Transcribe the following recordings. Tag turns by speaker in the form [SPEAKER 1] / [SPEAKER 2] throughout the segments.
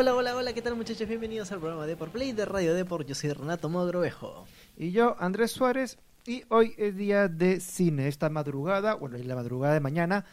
[SPEAKER 1] Hola, hola, hola, ¿qué tal muchachos? Bienvenidos al programa de por Play de Radio Deport. Yo soy Renato Mogrovejo.
[SPEAKER 2] Y yo, Andrés Suárez, y hoy es día de cine. Esta madrugada, bueno, en la madrugada de mañana,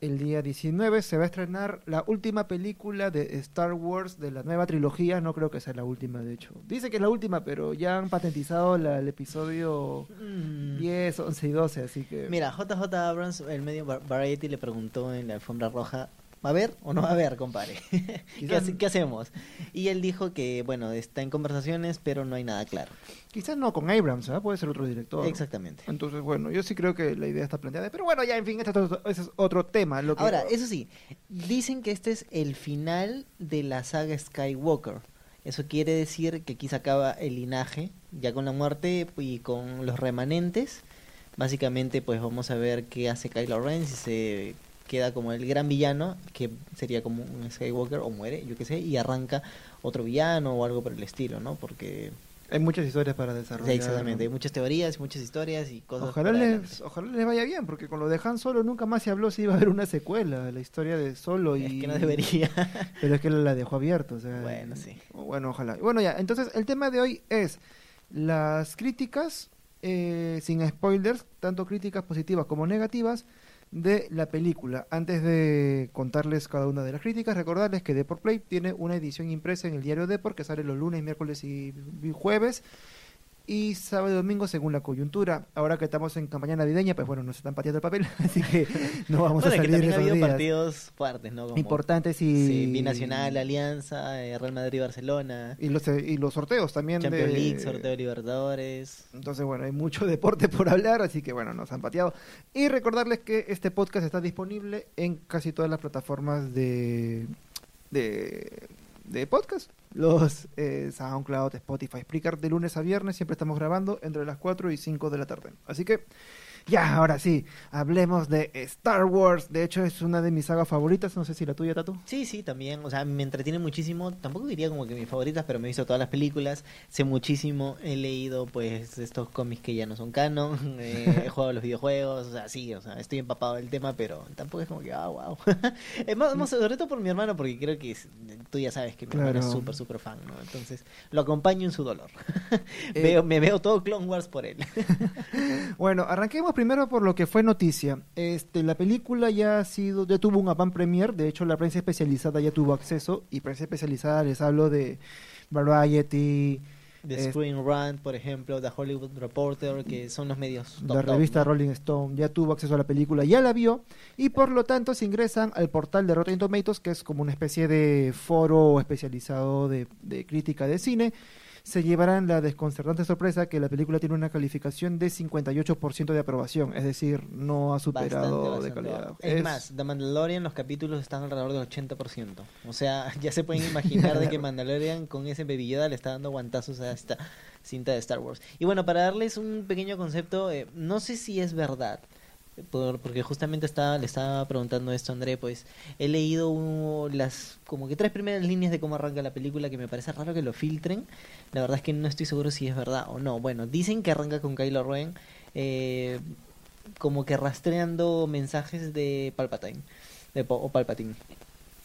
[SPEAKER 2] el día 19, se va a estrenar la última película de Star Wars de la nueva trilogía. No creo que sea la última, de hecho. Dice que es la última, pero ya han patentizado la- el episodio
[SPEAKER 1] Mm.
[SPEAKER 2] 10, 11 y 12, así que...
[SPEAKER 1] Mira, JJ Abrams, el medio Var- Variety, le preguntó en la alfombra roja, ¿va a haber o no va a haber, compadre? ¿Qué,
[SPEAKER 2] Quizás-
[SPEAKER 1] hace- qué hacemos? Y él dijo que, bueno, está en conversaciones, pero no hay nada claro.
[SPEAKER 2] Quizás no con Abrams, ¿ah? puede ser otro director.
[SPEAKER 1] Exactamente.
[SPEAKER 2] Entonces, bueno, yo sí creo que la idea está planteada. Pero bueno, ya, en fin, este es otro tema. Lo que...
[SPEAKER 1] Ahora, eso sí, dicen que este es el final de la saga Skywalker. Eso quiere decir que aquí se acaba el linaje, ya con la muerte y con los remanentes. Básicamente, pues vamos a ver qué hace Kylo Ren, si se queda como el gran villano, que sería como un Skywalker, o muere, yo qué sé, y arranca otro villano o algo por el estilo, ¿no? Porque,
[SPEAKER 2] Hay muchas historias para desarrollar.
[SPEAKER 1] exactamente, hay muchas teorías, muchas historias y cosas.
[SPEAKER 2] Ojalá les, ojalá les vaya bien, porque con lo de Han Solo nunca más se habló si iba a haber una secuela la historia de Solo y...
[SPEAKER 1] Es que no debería.
[SPEAKER 2] Pero es que la dejó abierto, o sea...
[SPEAKER 1] Bueno, sí.
[SPEAKER 2] Bueno, ojalá. Bueno, ya, entonces el tema de hoy es las críticas, eh, sin spoilers, tanto críticas positivas como negativas, de la película. Antes de contarles cada una de las críticas, recordarles que Deport Play tiene una edición impresa en el diario Deport que sale los lunes, miércoles y jueves. Y sábado y domingo según la coyuntura. Ahora que estamos en campaña navideña, pues bueno, nos están pateando el papel, así que no vamos
[SPEAKER 1] bueno,
[SPEAKER 2] a
[SPEAKER 1] que
[SPEAKER 2] salir
[SPEAKER 1] también ha habido
[SPEAKER 2] días.
[SPEAKER 1] partidos fuertes, ¿no? Como,
[SPEAKER 2] importantes y
[SPEAKER 1] Sí, Binacional, Alianza, eh, Real Madrid, Barcelona,
[SPEAKER 2] y los y los sorteos también
[SPEAKER 1] Champions
[SPEAKER 2] de
[SPEAKER 1] League, sorteo de Libertadores.
[SPEAKER 2] entonces bueno hay mucho deporte por hablar así que bueno nos han pateado y recordarles que este podcast está disponible en casi todas las plataformas de de, de podcast. Los eh, SoundCloud Spotify Spreaker de lunes a viernes siempre estamos grabando entre las 4 y 5 de la tarde. Así que ya ahora sí hablemos de Star Wars de hecho es una de mis sagas favoritas no sé si la tuya Tatu
[SPEAKER 1] Sí, sí, también, o sea, me entretiene muchísimo, tampoco diría como que mis favoritas, pero me he visto todas las películas, sé muchísimo, he leído pues estos cómics que ya no son canon, eh, he jugado los videojuegos, o sea, sí, o sea, estoy empapado del tema, pero tampoco es como que, ah, wow. es más, más, sobre todo por mi hermano, porque creo que es- tú ya sabes que mi hermano es
[SPEAKER 2] Claro.
[SPEAKER 1] súper, súper fan, ¿no? Entonces, lo acompaño en su dolor.
[SPEAKER 2] Eh,
[SPEAKER 1] veo, me veo todo Clone Wars por él.
[SPEAKER 2] Bueno, arranquemos primero por lo que fue noticia. Este, la película ya ha sido, ya tuvo un avant premier, de hecho la prensa especializada ya tuvo acceso y prensa especializada les hablo de Variety,
[SPEAKER 1] The
[SPEAKER 2] Es-
[SPEAKER 1] Screen Rant, por ejemplo, The Hollywood Reporter, que son los medios top,
[SPEAKER 2] la
[SPEAKER 1] top,
[SPEAKER 2] revista
[SPEAKER 1] ¿no?
[SPEAKER 2] Rolling Stone ya tuvo acceso a la película, ya la vio y por lo tanto se ingresan al portal de Rotten Tomatoes, que es como una especie de foro especializado de, de crítica de cine. Se llevarán la desconcertante sorpresa que la película tiene una calificación de 58% de aprobación, es decir, no ha superado
[SPEAKER 1] Bastante,
[SPEAKER 2] de calidad.
[SPEAKER 1] bajo. Es, más, The Mandalorian, los capítulos están alrededor del 80%. O sea, ya se pueden imaginar de que Mandalorian con ese Yoda le está dando guantazos a esta cinta de Star Wars. Y bueno, para darles un pequeño concepto, eh, no sé si es verdad. Por- porque justamente estaba, le estaba preguntando esto a André, pues he leído uh, las como que tres primeras líneas de cómo arranca la película que me parece raro que lo filtren. La verdad es que no estoy seguro si es verdad o no. Bueno, dicen que arranca con Kylo Ren eh, como que rastreando mensajes de Palpatine de, o Palpatine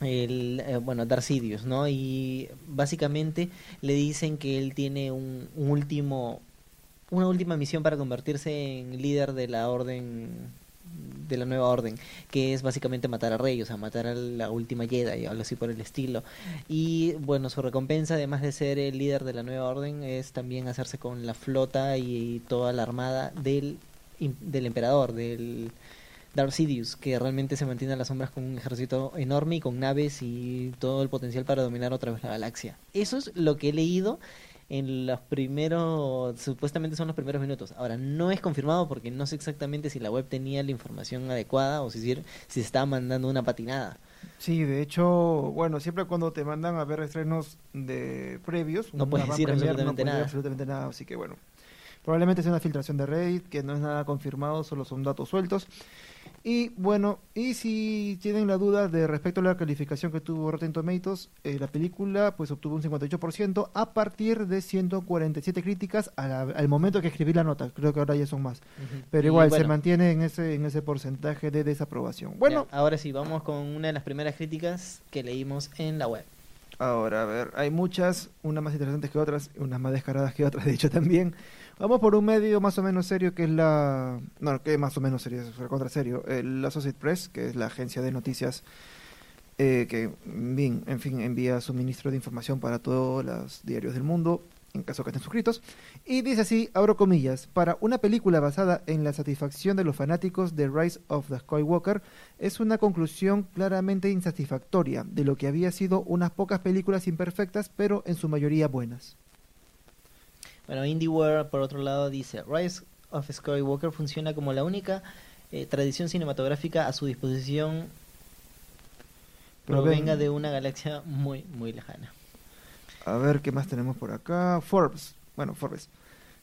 [SPEAKER 1] el, eh, bueno, Darth Sidious, ¿no? Y básicamente le dicen que él tiene un, un último, una última misión para convertirse en líder de la orden, de la nueva orden, que es básicamente matar a Rey, o sea, matar a la última Jedi, o algo así por el estilo. Y bueno, su recompensa, además de ser el líder de la nueva orden, es también hacerse con la flota y toda la armada del, del emperador, del Darth Sidious, que realmente se mantiene a las sombras con un ejército enorme y con naves y todo el potencial para dominar otra vez la galaxia. Eso es lo que he leído en los primeros, supuestamente son los primeros minutos. Ahora, no es confirmado porque no sé exactamente si la web tenía la información adecuada o si, si se estaba mandando una patinada.
[SPEAKER 2] Sí, de hecho, bueno, siempre cuando te mandan a ver estrenos de previos,
[SPEAKER 1] No puedes decir
[SPEAKER 2] premier,
[SPEAKER 1] absolutamente
[SPEAKER 2] decir
[SPEAKER 1] nada.
[SPEAKER 2] absolutamente nada, así que bueno, probablemente sea una filtración de Reddit, que no es nada confirmado, solo son datos sueltos. Y bueno, y si tienen la duda de respecto a la calificación que tuvo Rotten Tomatoes, eh, la película pues obtuvo un 58% a partir de 147 críticas la- al momento que escribí la nota, creo que ahora ya son más. Pero igual se mantiene en ese en ese porcentaje de desaprobación. Bueno,
[SPEAKER 1] ya, ahora sí, vamos con una de las primeras críticas que leímos en la web.
[SPEAKER 2] Ahora, a ver, hay muchas, unas más interesantes que otras, unas más descaradas que otras, de hecho también. Vamos por un medio más o menos serio que es la... No, que más o menos serio, es contra serio. El Associated Press, que es la agencia de noticias eh, que, en fin, envía suministro de información para todos los diarios del mundo, en caso que estén suscritos. Y dice así, abro comillas, para una película basada en la satisfacción de los fanáticos de Rise of the Skywalker, es una conclusión claramente insatisfactoria de lo que había sido unas pocas películas imperfectas, pero en su mayoría buenas.
[SPEAKER 1] Bueno, IndieWare, por otro lado, dice, Rise of Skywalker funciona como la única eh, tradición cinematográfica a su disposición provenga de una galaxia muy, muy lejana.
[SPEAKER 2] A ver qué más tenemos por acá. Forbes, bueno, Forbes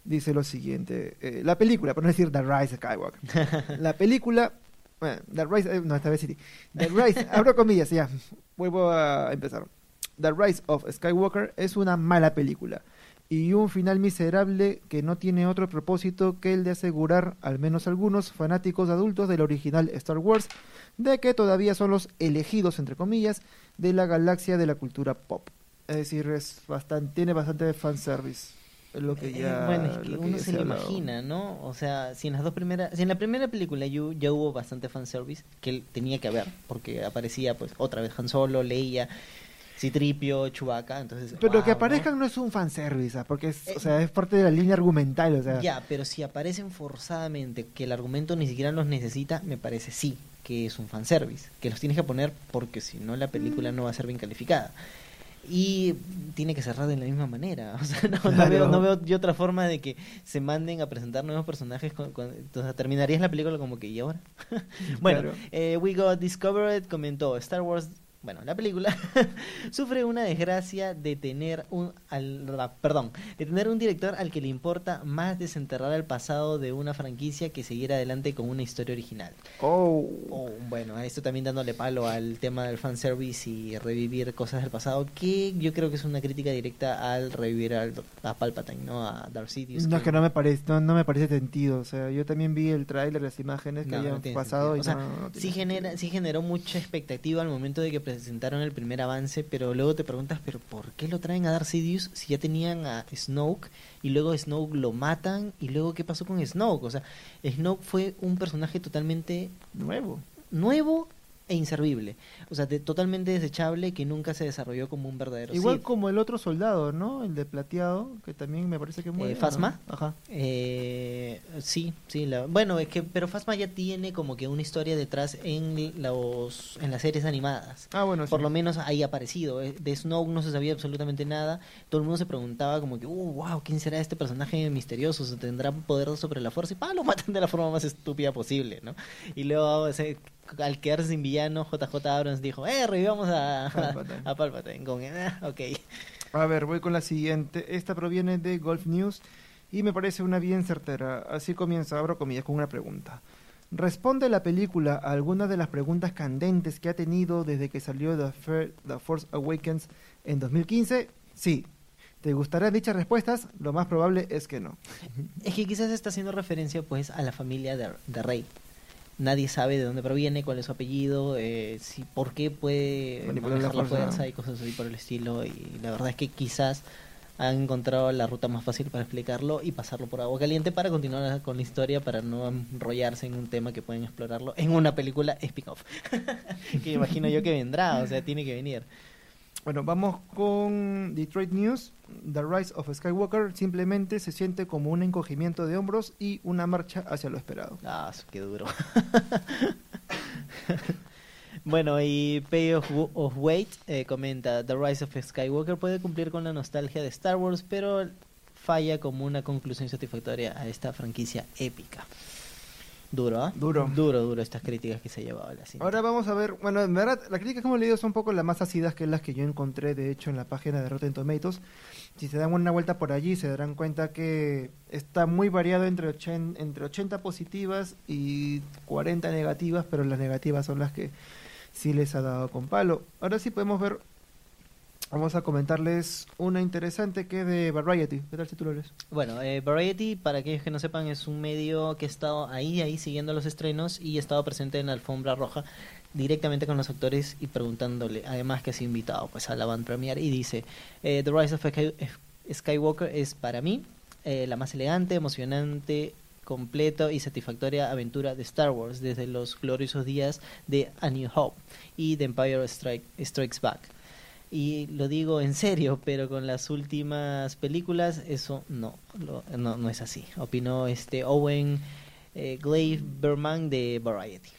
[SPEAKER 2] dice lo siguiente: eh, la película, por no decir The Rise of Skywalker, la película, bueno, The Rise, eh, no, esta vez sí, The Rise, abro comillas, ya, vuelvo a empezar. The Rise of Skywalker es una mala película y un final miserable que no tiene otro propósito que el de asegurar, al menos algunos fanáticos adultos del original Star Wars, de que todavía son los elegidos, entre comillas, de la galaxia de la cultura pop. Es decir, es bastante, tiene bastante fanservice. Lo que
[SPEAKER 1] Eh,
[SPEAKER 2] ya,
[SPEAKER 1] bueno, es que
[SPEAKER 2] lo
[SPEAKER 1] uno
[SPEAKER 2] ya
[SPEAKER 1] se lo imagina, ¿no? O sea, si en las dos primeras, si en la primera película ya, ya hubo bastante fanservice, que él tenía que haber, porque aparecía pues otra vez Han Solo, Leia, Citripio, Chewbacca, entonces...
[SPEAKER 2] Pero
[SPEAKER 1] wow,
[SPEAKER 2] que aparezcan ¿no? es un fanservice, ¿ah? porque es,
[SPEAKER 1] Eh,
[SPEAKER 2] o sea, es parte de la línea argumental. O sea,
[SPEAKER 1] Ya, pero si aparecen forzadamente, que el argumento ni siquiera los necesita, me parece sí que es un fanservice, que los tienes que poner porque si no la película no va a ser bien calificada. Y tiene que cerrar de la misma manera. O sea, no, veo, no veo otra forma de que se manden a presentar nuevos personajes. Con, con- o sea, terminarías la película como que, ¿y ahora? bueno,
[SPEAKER 2] Claro.
[SPEAKER 1] eh, We Got Discovered comentó, Star Wars, bueno, la película sufre una desgracia de tener un, al, perdón, de tener un director al que le importa más desenterrar el pasado de una franquicia que seguir adelante con una historia original.
[SPEAKER 2] Oh.
[SPEAKER 1] Oh, bueno, a esto también dándole palo al tema del fanservice y revivir cosas del pasado, que yo creo que es una crítica directa al revivir al, a Palpatine, ¿no? A Darth Sidious.
[SPEAKER 2] No, es que no me parece, no, no me parece sentido. O sea, yo también vi el tráiler, las imágenes que
[SPEAKER 1] No,
[SPEAKER 2] habían pasado
[SPEAKER 1] sentido.
[SPEAKER 2] y
[SPEAKER 1] O sea,
[SPEAKER 2] no, no tiene
[SPEAKER 1] sí, genera, sí generó mucha expectativa al momento de que presentaron el primer avance, pero luego te preguntas, ¿pero por qué lo traen a Darth Sidious si ya tenían a Snoke y luego Snoke lo matan y luego qué pasó con Snoke? O sea, Snoke fue un personaje totalmente
[SPEAKER 2] Nuevo.
[SPEAKER 1] nuevo e inservible. O sea, de- totalmente desechable que nunca se desarrolló como un verdadero
[SPEAKER 2] Igual como el otro soldado, ¿no? El de plateado, que también me parece que muere. ¿no?
[SPEAKER 1] ¿Phasma?
[SPEAKER 2] Ajá.
[SPEAKER 1] Eh, sí, sí. La, bueno, es que pero Phasma ya tiene como que una historia detrás en los en las series animadas.
[SPEAKER 2] Ah, bueno,
[SPEAKER 1] Por
[SPEAKER 2] sí.
[SPEAKER 1] lo menos ahí aparecido. Eh, De Snoke no se sabía absolutamente nada. Todo el mundo se preguntaba como que, uh, wow, ¿quién será este personaje misterioso? ¿Se ¿Tendrá poder sobre la fuerza? Y pa, lo matan de la forma más estúpida posible, ¿no? Y luego, o sea, al quedarse sin villano, JJ Abrams dijo, eh, revivamos a
[SPEAKER 2] Palpatine.
[SPEAKER 1] a Palpatine. Con, "Ah, ok.
[SPEAKER 2] A ver, voy con la siguiente. Esta proviene de Golf News y me parece una bien certera. Así comienza, abro comillas, con una pregunta. ¿Responde la película a algunas de las preguntas candentes que ha tenido desde que salió The, The Force Awakens en 2015? Sí. ¿Te gustarán dichas respuestas? Lo más probable es que no.
[SPEAKER 1] Es que quizás está haciendo referencia pues a la familia de, de Rey. Nadie sabe de dónde proviene, cuál es su apellido, eh, si por qué puede
[SPEAKER 2] Manipular la
[SPEAKER 1] la
[SPEAKER 2] fuerza.
[SPEAKER 1] fuerza y cosas así por el estilo. Y la verdad es que quizás han encontrado la ruta más fácil para explicarlo y pasarlo por agua caliente para continuar con la historia, para no enrollarse en un tema que pueden explorarlo en una película spin-off. que imagino yo que vendrá, o sea, tiene que venir.
[SPEAKER 2] Bueno, vamos con Detroit News. The Rise of Skywalker simplemente se siente como un encogimiento de hombros y una marcha hacia lo esperado.
[SPEAKER 1] Ah, qué duro. bueno, y Pay of, of Wait eh, comenta, The Rise of Skywalker puede cumplir con la nostalgia de Star Wars, pero falla como una conclusión satisfactoria a esta franquicia épica. Duro, ¿ah?
[SPEAKER 2] Duro.
[SPEAKER 1] Duro, duro estas críticas que se llevado la cinta.
[SPEAKER 2] Ahora vamos a ver, bueno, en verdad, las críticas que hemos leído son un poco las más ácidas que las que yo encontré, de hecho, en la página de Rotten Tomatoes. Si se dan una vuelta por allí, se darán cuenta que está muy variado entre, ochen- entre 80 positivas y 40 negativas, pero las negativas son las que sí les ha dado con palo. Ahora sí podemos ver Vamos a comentarles una interesante que es de Variety. ¿Qué tal lees?
[SPEAKER 1] Bueno, eh, Variety, para aquellos que no sepan, es un medio que ha estado ahí, ahí siguiendo los estrenos y ha estado presente en la alfombra roja directamente con los actores y preguntándole, además que ha invitado pues a la band premiere y dice, eh, The Rise of Sky- Skywalker es para mí eh, la más elegante, emocionante, completo y satisfactoria aventura de Star Wars desde los gloriosos días de A New Hope y The Empire Strike- Strikes Back. Y lo digo en serio, pero con las últimas películas eso no, lo- no, no es así. Opinó este Owen eh, Glave Berman de Variety.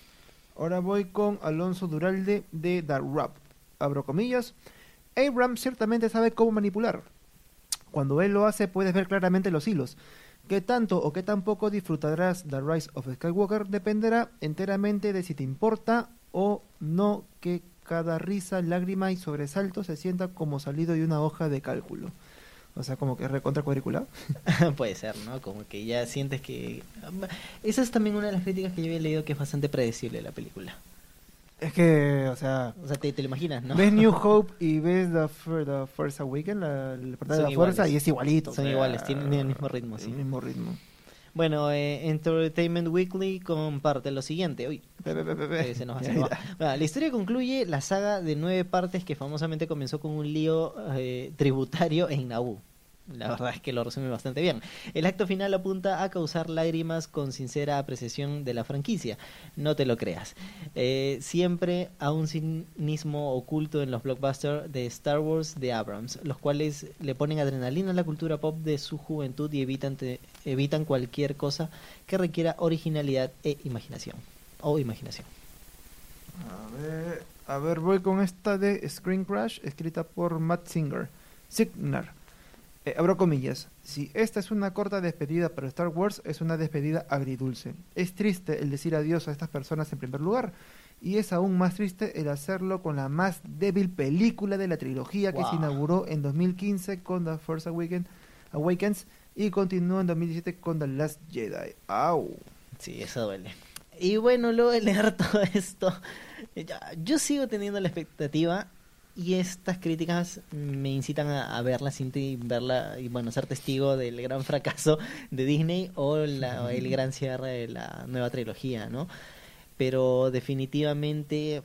[SPEAKER 2] Ahora voy con Alonso Duralde de The Rap. Abro comillas. Abrams ciertamente sabe cómo manipular. Cuando él lo hace puedes ver claramente los hilos. Qué tanto o qué tan poco disfrutarás The Rise of Skywalker dependerá enteramente de si te importa o no que cada risa, lágrima y sobresalto se sienta como salido de una hoja de cálculo. O sea, como que recontra cuadriculado.
[SPEAKER 1] Puede ser, ¿no? Como que ya sientes que... Esa es también una de las críticas que yo había leído que es bastante predecible la película.
[SPEAKER 2] Es que, o sea,
[SPEAKER 1] O sea, te, te lo imaginas, ¿no?
[SPEAKER 2] ves New Hope y ves The, The Force Awakens, la, la de la fuerza, y es igualito.
[SPEAKER 1] Son iguales, tienen el mismo ritmo, sí.
[SPEAKER 2] El mismo ritmo.
[SPEAKER 1] Bueno, eh, Entertainment Weekly comparte lo siguiente. Uy. Eh, se nos. Bueno, la historia concluye la saga de nueve partes que famosamente comenzó con un lío eh, tributario en Naboo. La verdad es que lo resume bastante bien. El acto final apunta a causar lágrimas con sincera apreciación de la franquicia. No te lo creas. Eh, siempre a un cinismo oculto en los blockbusters de Star Wars de Abrams, los cuales le ponen adrenalina a la cultura pop de su juventud y evitan, cualquier cosa que requiera originalidad e imaginación. O imaginación.
[SPEAKER 2] A ver, a ver, voy con esta de Screen Crash, escrita por Matt Singer. Signar. Eh, abro comillas. Si esta es una corta despedida para Star Wars, es una despedida agridulce. Es triste el decir adiós a estas personas en primer lugar, y es aún más triste el hacerlo con la más débil película de la trilogía que se inauguró en 2015 con The Force Awaken- Awakens y continuó en 2017 con The Last Jedi. ¡Au!
[SPEAKER 1] Sí, eso duele. Y bueno, luego de leer todo esto, ya- yo sigo teniendo la expectativa y estas críticas me incitan a, a ver la cinta y verla y bueno, ser testigo del gran fracaso de Disney o la- o el gran cierre de la nueva trilogía, ¿no? Pero definitivamente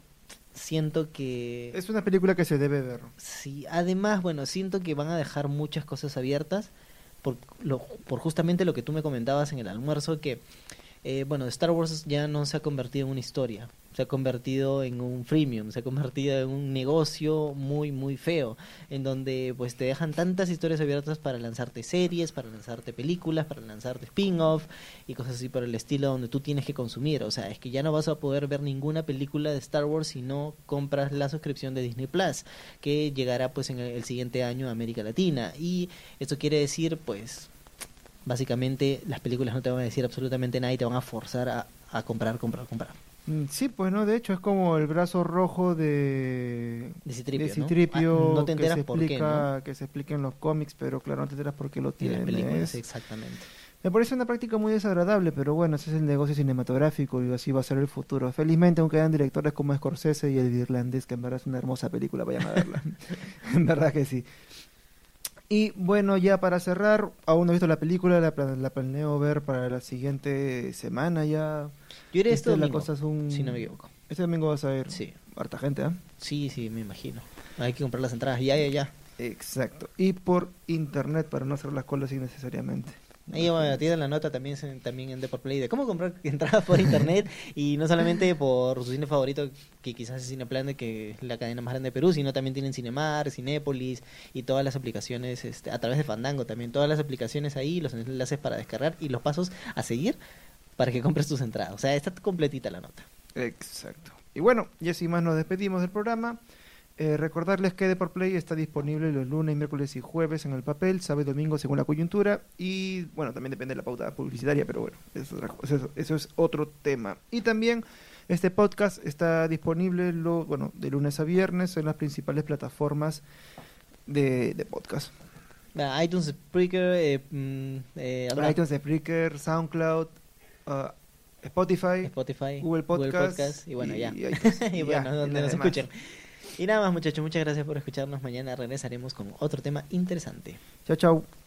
[SPEAKER 1] siento que...
[SPEAKER 2] Es una película que se debe ver.
[SPEAKER 1] Sí, además, bueno, siento que van a dejar muchas cosas abiertas por, lo, por justamente lo que tú me comentabas en el almuerzo, que, eh, bueno, Star Wars ya no se ha convertido en una historia, se ha convertido en un freemium, se ha convertido en un negocio muy, muy feo, en donde pues te dejan tantas historias abiertas para lanzarte series, para lanzarte películas, para lanzarte spin-off y cosas así por el estilo donde tú tienes que consumir. O sea, es que ya no vas a poder ver ninguna película de Star Wars si no compras la suscripción de Disney Plus, que llegará pues en el, siguiente año a América Latina. Y esto quiere decir pues básicamente las películas no te van a decir absolutamente nada y te van a forzar a, a comprar, comprar, comprar.
[SPEAKER 2] Mm, Sí, pues no, de hecho es como el brazo rojo de
[SPEAKER 1] De Citripio,
[SPEAKER 2] de
[SPEAKER 1] ¿no?
[SPEAKER 2] Citripio,
[SPEAKER 1] Ah, no te enteras
[SPEAKER 2] que se
[SPEAKER 1] por qué,
[SPEAKER 2] que se explica en los cómics, pero claro, no te enteras por qué lo
[SPEAKER 1] En las películas,
[SPEAKER 2] tienes.
[SPEAKER 1] exactamente.
[SPEAKER 2] Me parece una práctica muy desagradable, pero bueno, ese es el negocio cinematográfico y así va a ser el futuro. Felizmente aún quedan directores como Scorsese y el irlandés, que en verdad es una hermosa película, vayan a verla. en verdad que sí. Y bueno, ya para cerrar, aún no he visto la película, la, la planeo ver para la siguiente semana ya.
[SPEAKER 1] Yo iré este
[SPEAKER 2] Este, la
[SPEAKER 1] domingo,
[SPEAKER 2] cosa es un...
[SPEAKER 1] si no me equivoco.
[SPEAKER 2] Este domingo vas a ver
[SPEAKER 1] Sí,
[SPEAKER 2] harta gente, ¿ah?
[SPEAKER 1] sí, sí, me imagino. Hay que comprar las entradas, ya, ya, ya.
[SPEAKER 2] Exacto. Y por internet para no hacer las colas innecesariamente.
[SPEAKER 1] Ahí bueno, tiene la nota también, también en Deport Play de cómo comprar entradas por internet y no solamente por su cine favorito, que quizás es Cineplanet, que es la cadena más grande de Perú, sino también tienen Cinemar, Cinépolis y todas las aplicaciones este, a través de Fandango también, todas las aplicaciones ahí, los enlaces para descargar y los pasos a seguir para que compres tus entradas. O sea, está completita la nota.
[SPEAKER 2] Exacto. Y bueno, y así más nos despedimos del programa. Eh, recordarles que Deport Play está disponible los lunes, miércoles y jueves en el papel, sábado y domingo según la coyuntura. Y bueno, también depende de la pauta publicitaria, pero bueno, eso es, otra co- eso, eso es otro tema. Y también este podcast está disponible lo, bueno, de lunes a viernes en las principales plataformas de, de podcast.
[SPEAKER 1] Ah, iTunes, Spreaker, eh, mm, eh,
[SPEAKER 2] iTunes, Spreaker, SoundCloud, ah, Spotify,
[SPEAKER 1] Spotify,
[SPEAKER 2] Google Podcast,
[SPEAKER 1] y bueno, ya. y
[SPEAKER 2] Y
[SPEAKER 1] bueno, donde nos escuchen. Y nada más muchachos, muchas gracias por escucharnos. Mañana regresaremos con otro tema interesante.
[SPEAKER 2] Chao, chao.